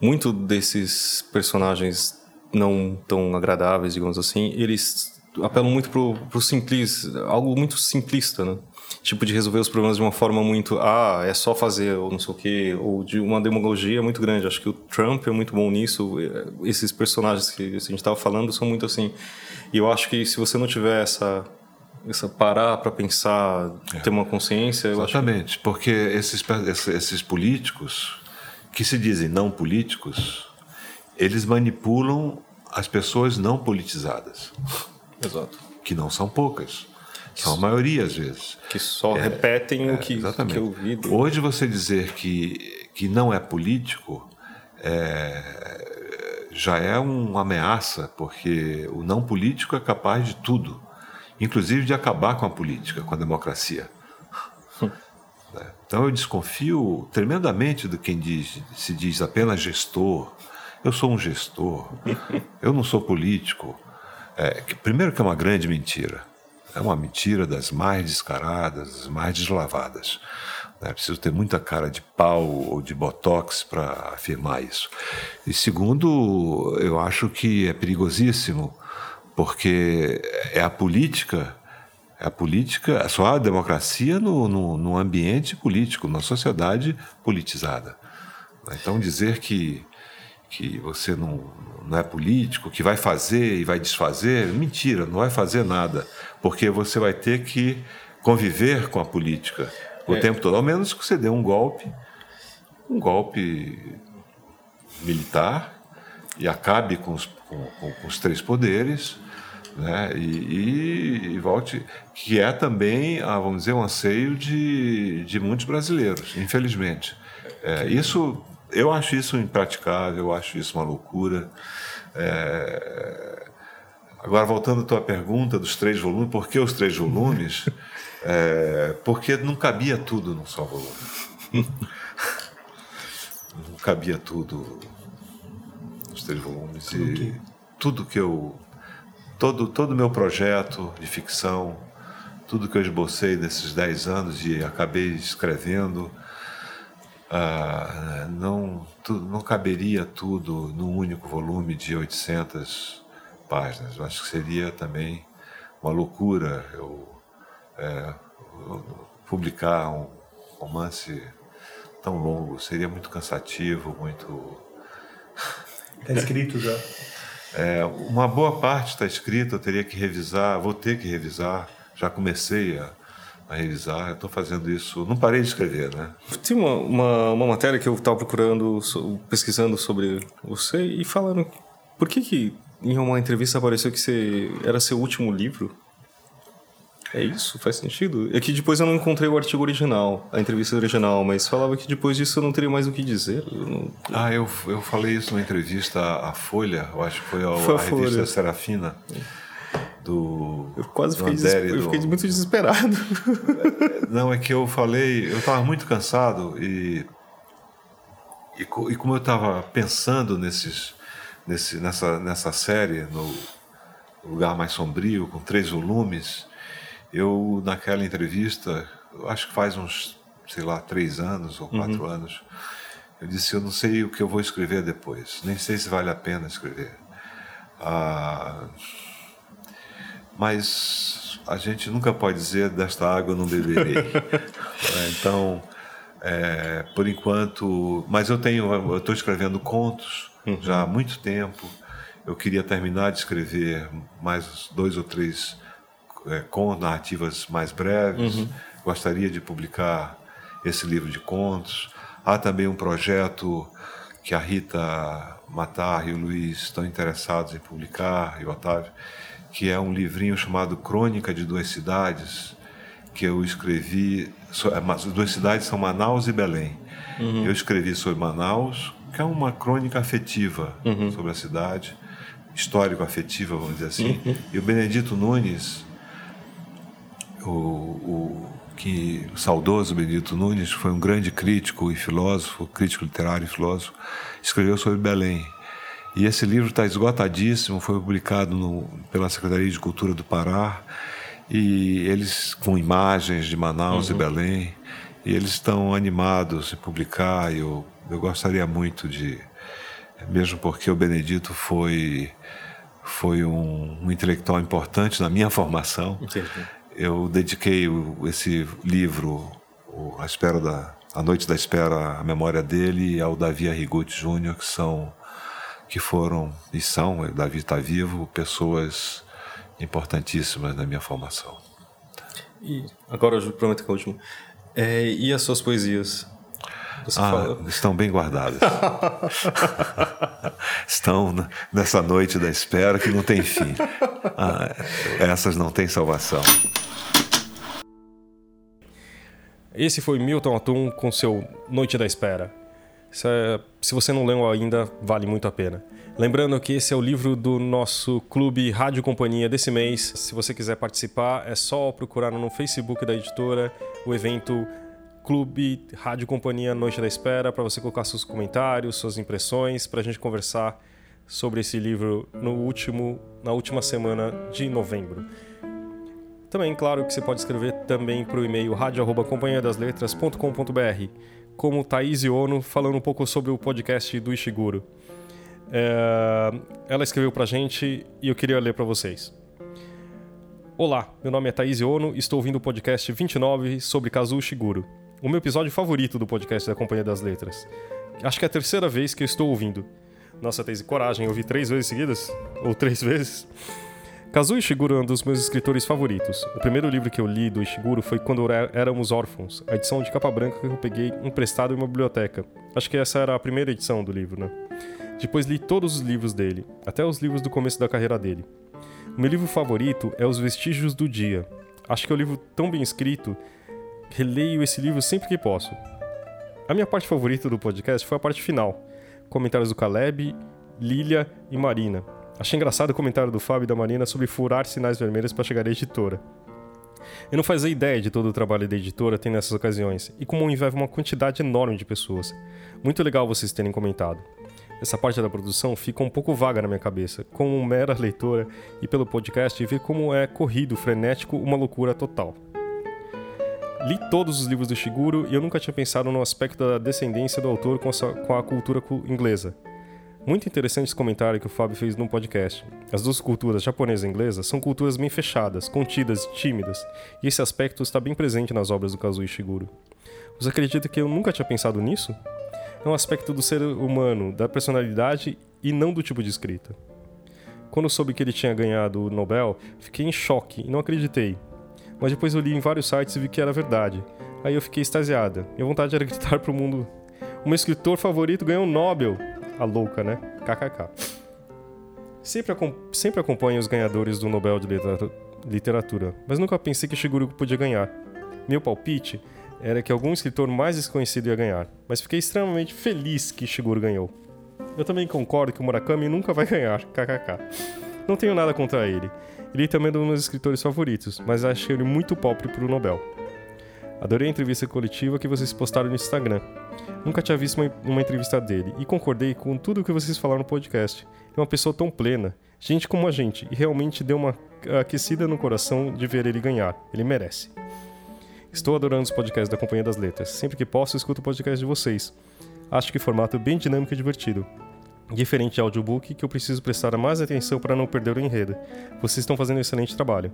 muito desses personagens não tão agradáveis, digamos assim, eles apelam muito pro, pro simples, algo muito simplista, né? Tipo de resolver os problemas de uma forma muito, ah, é só fazer, ou não sei o quê, ou de uma demagogia muito grande. Acho que o Trump é muito bom nisso. Esses personagens que a gente estava falando são muito assim. E eu acho que se você não tiver essa essa parar para pensar, é. ter uma consciência. Exatamente, que... porque esses, esses políticos que se dizem não políticos, eles manipulam as pessoas não politizadas. Exato. Que não são poucas. São a maioria, às vezes. Que só é, repetem é, o que, exatamente. que eu vi. Hoje, você dizer que, que não é político é, já é uma ameaça, porque o não político é capaz de tudo inclusive de acabar com a política, com a democracia. Né? Então eu desconfio tremendamente do quem diz, se diz apenas gestor. Eu sou um gestor, eu não sou político. É, que, primeiro que é uma grande mentira. É uma mentira das mais descaradas, das mais deslavadas. É preciso ter muita cara de pau ou de botox para afirmar isso. E segundo, eu acho que é perigosíssimo porque é a política, é a política, só a democracia no, no, no ambiente político, na sociedade politizada. Então dizer que que você não, não é político, que vai fazer e vai desfazer, mentira, não vai fazer nada, porque você vai ter que conviver com a política o É. tempo todo, ao menos que você dê um golpe, um golpe militar e acabe com os, com, com- os três poderes, né? E, e- e volte, que é também, ah, vamos dizer, um anseio de, de muitos brasileiros, infelizmente. É, isso, eu acho isso impraticável, eu acho isso uma loucura. É, Agora, voltando à tua pergunta dos três volumes, por que os três volumes? É, porque não cabia tudo num só volume. não cabia tudo nos três volumes. E tudo que eu. Todo o todo meu projeto de ficção, tudo que eu esbocei desses dez anos e acabei escrevendo, ah, não, tu- não caberia tudo num único volume de 800 páginas. Eu acho que seria também uma loucura eu, é, eu publicar um romance tão longo. Seria muito cansativo, muito. Tá escrito já. É, uma boa parte está escrita, eu teria que revisar, vou ter que revisar. Já comecei a, a revisar, estou fazendo isso. Não parei de escrever, né? Tem uma, uma, uma matéria que eu estava procurando, pesquisando sobre você e falando. Por que, que em uma entrevista apareceu que você era seu último livro? É isso? Faz sentido? É que depois eu não encontrei o artigo original, a entrevista original, mas falava que depois disso eu não teria mais o que dizer. Eu não- Ah, eu, eu falei isso numa entrevista à Folha, eu acho que foi a, Foi a a revista. Serafina, do. Eu quase do fiquei, des- André e eu do- fiquei muito desesperado. Não, é que eu falei, eu estava muito cansado e, e, e como eu estava pensando nesses, nesse, nessa, nessa série, no Lugar Mais Sombrio, com três volumes, eu, naquela entrevista, acho que faz uns, sei lá, três anos ou quatro anos, eu disse: Eu não sei o que eu vou escrever depois, nem sei se vale a pena escrever. Ah, mas a gente nunca pode dizer desta água não beberei. É, então, é, por enquanto, mas eu tenho, eu estou escrevendo contos já há muito tempo. Eu queria terminar de escrever mais dois ou três é, com narrativas mais breves. Gostaria de publicar esse livro de contos. Há também um projeto que a Rita Matar e o Luiz estão interessados em publicar, e o Otávio, que é um livrinho chamado Crônica de Duas Cidades, que eu escrevi. é, As duas cidades são Manaus e Belém. Eu escrevi sobre Manaus, é uma crônica afetiva sobre a cidade, histórico-afetiva, vamos dizer assim. E o Benedito Nunes, o, o que o saudoso Benedito Nunes foi um grande crítico e filósofo, crítico literário e filósofo, escreveu sobre Belém. E esse livro está esgotadíssimo, foi publicado no, pela Secretaria de Cultura do Pará, e eles com imagens de Manaus e Belém, e eles estão animados em publicar, e eu, eu gostaria muito de, mesmo porque o Benedito foi, foi um, um intelectual importante na minha formação, eu dediquei o- esse livro, o- A Espera da A Noite da Espera, à memória dele e ao Davi Arrigucci Júnior, que são que foram e são, o Davi está vivo, pessoas importantíssimas na minha formação. E agora eu prometo que é o último. É, e as suas poesias? Você Ah, fala. estão bem guardadas. estão nessa noite da espera que não tem fim. Ah, essas não têm salvação. Esse foi Milton Atum com seu Noite da Espera. É- se você não leu ainda, vale muito a pena. Lembrando que esse é o livro do nosso clube Rádio Companhia desse mês. Se você quiser participar, é só procurar no Facebook da editora o evento Clube Rádio Companhia Noite da Espera para você colocar seus comentários, suas impressões, para a gente conversar sobre esse livro no último, na última semana de novembro. Também, claro, que você pode escrever também para o e-mail radio@companhiadasletras.com.br, como Thaís Ono falando um pouco sobre o podcast do Ishiguro. É, ela escreveu para a gente e eu queria ler para vocês. Olá, meu nome é Thaís Ono e estou ouvindo o podcast 29 sobre Kazuo Ishiguro, o meu episódio favorito do podcast da Companhia das Letras. Acho que é a terceira vez que eu estou ouvindo. Nossa, Thaís, coragem, eu ouvi três vezes seguidas? Ou três vezes? Kazuo Ishiguro é um dos meus escritores favoritos. O primeiro livro que eu li do Ishiguro foi Quando Éramos Órfãos, a edição de capa branca que eu peguei emprestado em uma biblioteca. Acho que essa era a primeira edição do livro, né? Depois li todos os livros dele, até os livros do começo da carreira dele. O meu livro favorito é Os Vestígios do Dia. Acho que é um livro tão bem escrito, releio esse livro sempre que posso. A minha parte favorita do podcast foi a parte final. Comentários do Caleb, Lilia e Marina. Achei engraçado o comentário do Fábio e da Marina sobre furar sinais vermelhos para chegar à editora. Eu não fazia ideia de todo o trabalho da editora tem nessas ocasiões, e como envolve uma quantidade enorme de pessoas. Muito legal vocês terem comentado. Essa parte da produção fica um pouco vaga na minha cabeça, como mera leitora e pelo podcast ver como é corrido, frenético, uma loucura total. Li todos os livros do Shiguro e eu nunca tinha pensado no aspecto da descendência do autor com a, cultura inglesa. Muito interessante esse comentário que o Fábio fez no podcast. As duas culturas, japonesa e inglesa, são culturas bem fechadas, contidas e tímidas, e esse aspecto está bem presente nas obras do Kazuo Ishiguro. Você acredita que eu nunca tinha pensado nisso? É um aspecto do ser humano, da personalidade e não do tipo de escrita. Quando soube que ele tinha ganhado o Nobel, fiquei em choque e não acreditei. Mas depois eu li em vários sites e vi que era verdade. Aí eu fiquei extasiada. Minha vontade era gritar para o mundo: O meu escritor favorito ganhou o Nobel! A louca, né? KKK. Sempre, sempre acompanho os ganhadores do Nobel de Literatura, mas nunca pensei que Shiguro podia ganhar. Meu palpite era que algum escritor mais desconhecido ia ganhar, mas fiquei extremamente feliz que Shiguro ganhou. Eu também concordo que o Murakami nunca vai ganhar, kkk. Não tenho nada contra ele. Ele também é um dos meus escritores favoritos, mas achei ele muito pobre para o Nobel. Adorei a entrevista coletiva que vocês postaram no Instagram. Nunca tinha visto uma, uma entrevista dele e concordei com tudo o que vocês falaram no podcast. É uma pessoa tão plena, gente como a gente, e realmente deu uma aquecida no coração de ver ele ganhar. Ele merece. Estou adorando os podcasts da Companhia das Letras. Sempre que posso, escuto o podcast de vocês. Acho que formato bem dinâmico e divertido. Diferente de audiobook, que eu preciso prestar mais atenção para não perder o enredo. Vocês estão fazendo um excelente trabalho.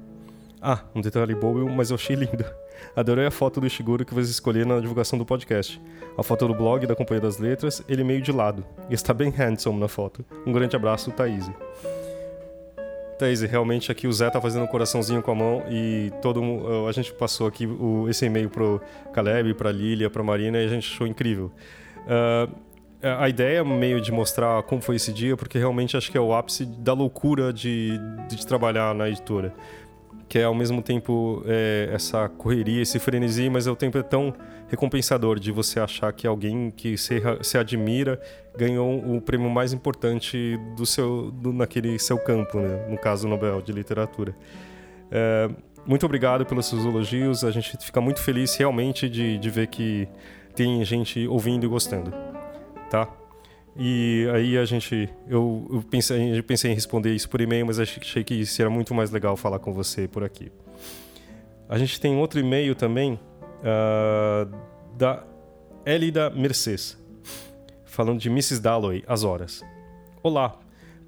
Ah, um detalhe bobo, mas eu achei lindo. Adorei a foto do Ishiguro que vocês escolheram na divulgação do podcast. A foto do blog da Companhia das Letras, ele meio de lado. E está bem handsome na foto. Um grande abraço, Thaís. Thaís, realmente aqui o Zé tá fazendo um coraçãozinho com a mão e todo a gente passou aqui o, esse e-mail pro Caleb, pra Lilia, pra Marina e a gente achou incrível. Uh, a ideia meio de mostrar como foi esse dia, porque realmente acho que é o ápice da loucura de, de trabalhar na editora que é ao mesmo tempo é, essa correria, esse frenesi, mas ao tempo é tão recompensador de você achar que alguém que se, se admira ganhou o prêmio mais importante do seu do, naquele seu campo, né? no caso o Nobel de Literatura. É, muito obrigado pelos seus elogios, a gente fica muito feliz realmente de, de ver que tem gente ouvindo e gostando, tá? E aí a gente. Eu, eu pensei, eu pensei em responder isso por e-mail, mas achei que seria muito mais legal falar com você por aqui. A gente tem outro e-mail também uh, da Elida Mercedes, falando de Mrs. Dalloway, As Horas. Olá,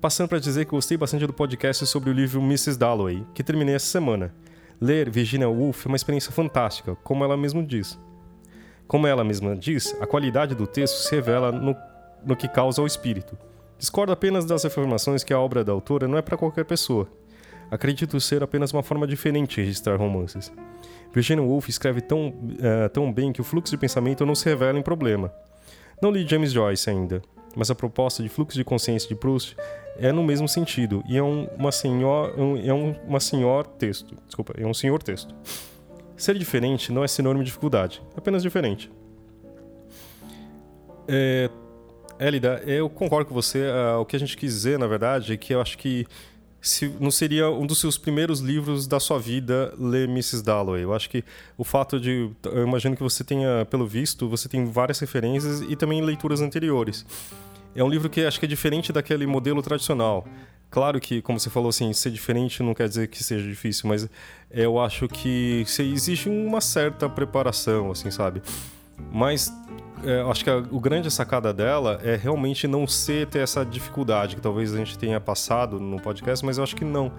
passando para dizer que gostei bastante do podcast sobre o livro Mrs. Dalloway, que terminei essa semana. Ler Virginia Woolf é uma experiência fantástica, como ela mesma diz. Como ela mesma diz, a qualidade do texto se revela no no que causa ao espírito. Discordo apenas das afirmações que a obra da autora não é para qualquer pessoa. Acredito ser apenas uma forma diferente de registrar romances. Virginia Woolf escreve tão, uh, tão bem que o fluxo de pensamento não se revela em problema. Não li James Joyce ainda, mas a proposta de fluxo de consciência de Proust é no mesmo sentido e é um, uma senhor, um, é um, uma senhor texto. Desculpa, é um senhor texto. Ser diferente não é sinônimo de dificuldade, é apenas diferente. É, Elida, eu concordo com você. Uh, o que a gente quis dizer, na verdade, é que eu acho que se não seria um dos seus primeiros livros da sua vida ler Mrs. Dalloway. Eu acho que o fato de. Eu imagino que você tenha, pelo visto, você tem várias referências e também leituras anteriores. É um livro que acho que é diferente daquele modelo tradicional. Claro que, como você falou assim, ser diferente não quer dizer que seja difícil, mas eu acho que existe uma certa preparação, assim, sabe? Mas é, acho que a, o grande sacada dela é realmente não ser ter essa dificuldade que talvez a gente tenha passado no podcast, mas eu acho que não.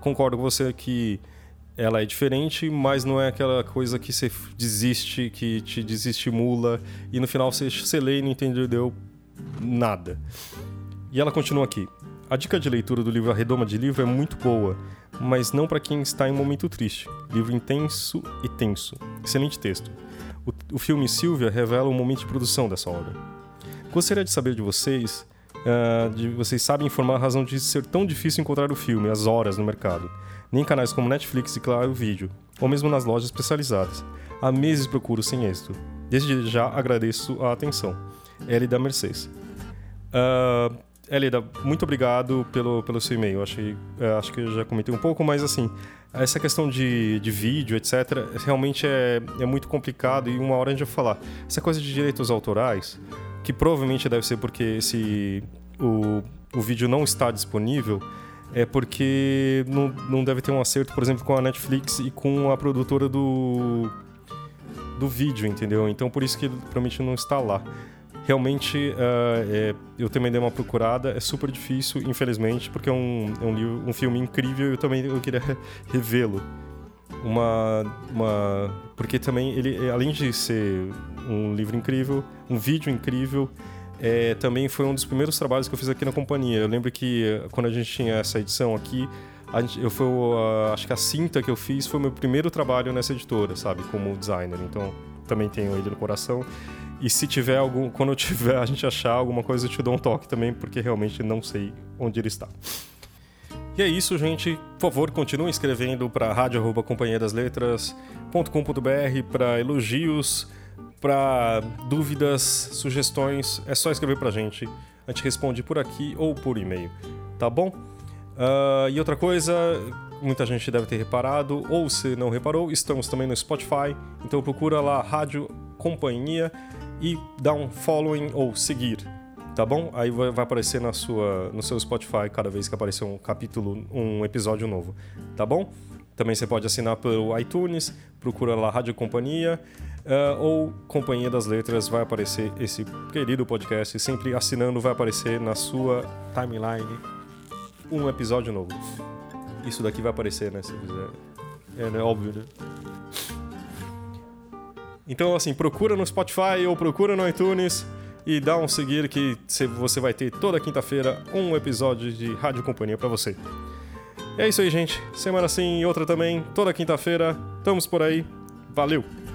Concordo com você que ela é diferente, mas não é aquela coisa que você desiste, que te desestimula e no final você, você lê e não entendeu nada. E ela continua aqui. A dica de leitura do livro A Redoma de Livro é muito boa, mas não para quem está em um momento triste. Livro intenso e tenso. Excelente texto. O, o filme Silvia revela o momento de produção dessa obra. Gostaria de saber de vocês, uh, de vocês sabem informar a razão de ser tão difícil encontrar o filme, as horas no mercado, nem em canais como Netflix e Claro Vídeo, ou mesmo nas lojas especializadas. Há meses procuro sem êxito. Desde já agradeço a atenção. L da Mercedes. Uh, Elida, muito obrigado pelo, pelo seu e-mail. Achei, é, acho que já comentei um pouco, mas assim, essa questão de, de vídeo, etc., realmente é, é muito complicado e uma hora a gente vai falar. Essa coisa de direitos autorais, que provavelmente deve ser porque esse, o, o vídeo não está disponível, é porque não, não deve ter um acerto, por exemplo, com a Netflix e com a produtora do, do vídeo, entendeu? Então por isso que provavelmente não está lá realmente uh, é, eu também dei uma procurada. É super difícil, infelizmente, porque é um, é um, livro, um filme incrível e eu também eu queria revê-lo. Uma, uma. Porque também ele, além de ser um livro incrível, um vídeo incrível, é, também foi um dos primeiros trabalhos que eu fiz aqui na companhia. Eu lembro que eh, quando a gente tinha essa edição aqui, gente, eu foi, uh, acho que a cinta que eu fiz foi o meu primeiro trabalho nessa editora, sabe, como designer. Então também tenho ele no coração. E se tiver algum, quando eu tiver, a gente achar alguma coisa, eu te dou um toque também, porque realmente não sei onde ele está. E é isso, gente. Por favor, continuem escrevendo para rádio@companhia-das-letras.com.br para elogios, para dúvidas, sugestões. É só escrever para a gente. A gente responde por aqui ou por e-mail, tá bom? Uh, e outra coisa, muita gente deve ter reparado, ou se não reparou, estamos também no Spotify. Então procura lá Rádio Companhia e dá um following ou seguir, tá bom? Aí vai, aparecer na sua, no seu Spotify cada vez que aparecer um capítulo, um episódio novo, tá bom? Também você pode assinar pelo iTunes, procura lá Rádio Companhia uh, ou Companhia das Letras, vai aparecer esse querido podcast. Sempre assinando vai aparecer na sua timeline um episódio novo. Isso daqui vai aparecer, né? Se. É, né? Óbvio, né? Então, assim, procura no Spotify ou procura no iTunes e dá um seguir que você vai ter toda quinta-feira um episódio de Rádio Companhia para você. É isso aí, gente. Semana sim e outra também, toda quinta-feira. Estamos por aí. Valeu!